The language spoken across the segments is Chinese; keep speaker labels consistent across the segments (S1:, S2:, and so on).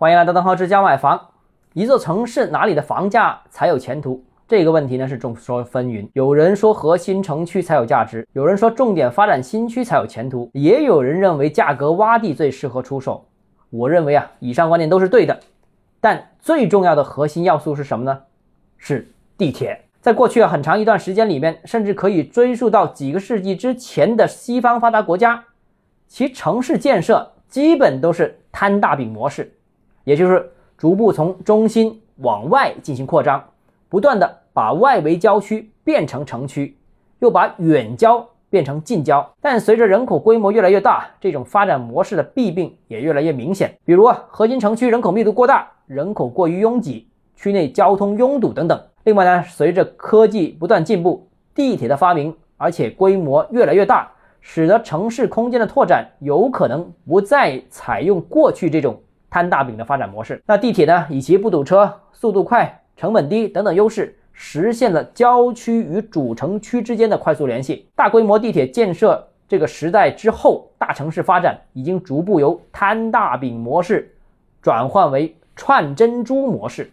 S1: 欢迎来到邓浩之家买房。一座城市哪里的房价才有前途？这个问题呢是众说纷纭。有人说核心城区才有价值，有人说重点发展新区才有前途，也有人认为价格洼地最适合出手。我认为啊，以上观点都是对的。但最重要的核心要素是什么呢？是地铁。在过去啊很长一段时间里面，甚至可以追溯到几个世纪之前的西方发达国家，其城市建设基本都是摊大饼模式。也就是逐步从中心往外进行扩张，不断的把外围郊区变成城区，又把远郊变成近郊。但随着人口规模越来越大，这种发展模式的弊病也越来越明显。比如啊，核心城区人口密度过大，人口过于拥挤，区内交通拥堵等等。另外呢，随着科技不断进步，地铁的发明，而且规模越来越大，使得城市空间的拓展有可能不再采用过去这种。摊大饼的发展模式，那地铁呢？以其不堵车、速度快、成本低等等优势，实现了郊区与主城区之间的快速联系。大规模地铁建设这个时代之后，大城市发展已经逐步由摊大饼模式转换为串珍珠模式。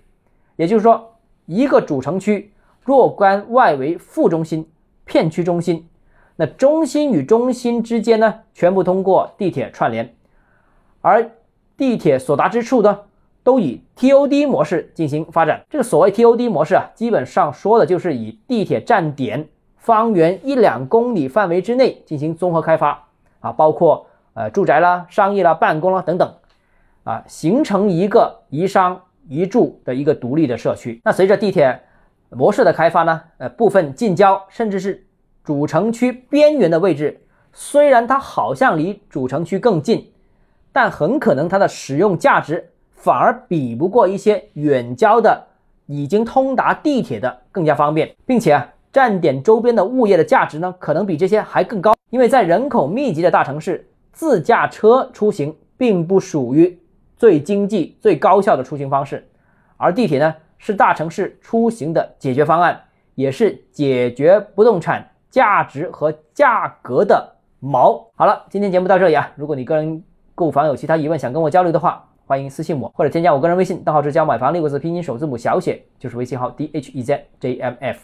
S1: 也就是说，一个主城区若干外围副中心、片区中心，那中心与中心之间呢，全部通过地铁串联，而。地铁所达之处呢，都以 TOD 模式进行发展。这个所谓 TOD 模式啊，基本上说的就是以地铁站点方圆一两公里范围之内进行综合开发啊，包括呃住宅啦、商业啦、办公啦等等啊，形成一个宜商宜住的一个独立的社区。那随着地铁模式的开发呢，呃，部分近郊甚至是主城区边缘的位置，虽然它好像离主城区更近。但很可能它的使用价值反而比不过一些远郊的已经通达地铁的更加方便，并且啊，站点周边的物业的价值呢，可能比这些还更高。因为在人口密集的大城市，自驾车出行并不属于最经济、最高效的出行方式，而地铁呢，是大城市出行的解决方案，也是解决不动产价值和价格的锚。好了，今天节目到这里啊，如果你个人。购房有其他疑问想跟我交流的话，欢迎私信我或者添加我个人微信，账号是教买房六个字拼音首字母小写，就是微信号 d h e z j m f。